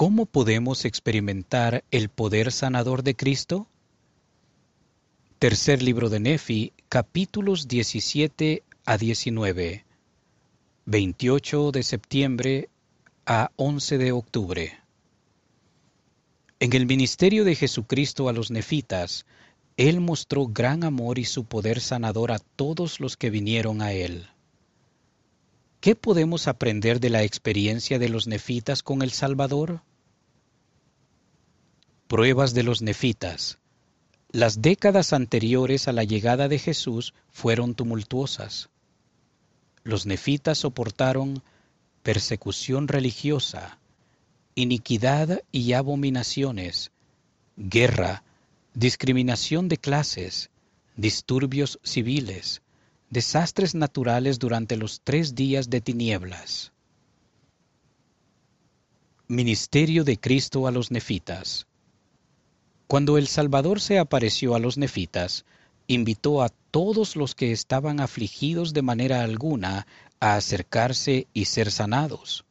¿Cómo podemos experimentar el poder sanador de Cristo? Tercer libro de Nefi, capítulos 17 a 19, 28 de septiembre a 11 de octubre. En el ministerio de Jesucristo a los nefitas, Él mostró gran amor y su poder sanador a todos los que vinieron a Él. ¿Qué podemos aprender de la experiencia de los nefitas con el Salvador? Pruebas de los nefitas. Las décadas anteriores a la llegada de Jesús fueron tumultuosas. Los nefitas soportaron persecución religiosa, iniquidad y abominaciones, guerra, discriminación de clases, disturbios civiles, desastres naturales durante los tres días de tinieblas. Ministerio de Cristo a los nefitas. Cuando el Salvador se apareció a los nefitas, invitó a todos los que estaban afligidos de manera alguna a acercarse y ser sanados.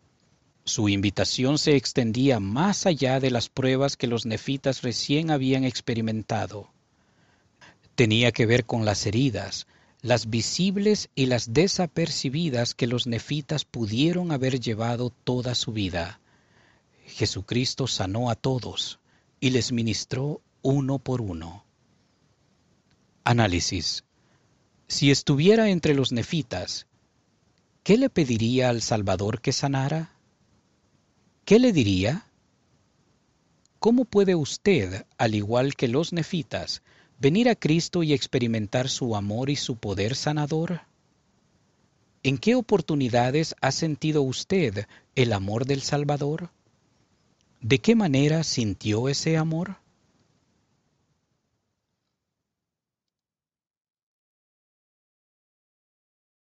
Su invitación se extendía más allá de las pruebas que los nefitas recién habían experimentado. Tenía que ver con las heridas, las visibles y las desapercibidas que los nefitas pudieron haber llevado toda su vida. Jesucristo sanó a todos y les ministró uno por uno. Análisis. Si estuviera entre los nefitas, ¿qué le pediría al Salvador que sanara? ¿Qué le diría? ¿Cómo puede usted, al igual que los nefitas, venir a Cristo y experimentar su amor y su poder sanador? ¿En qué oportunidades ha sentido usted el amor del Salvador? ¿De qué manera sintió ese amor?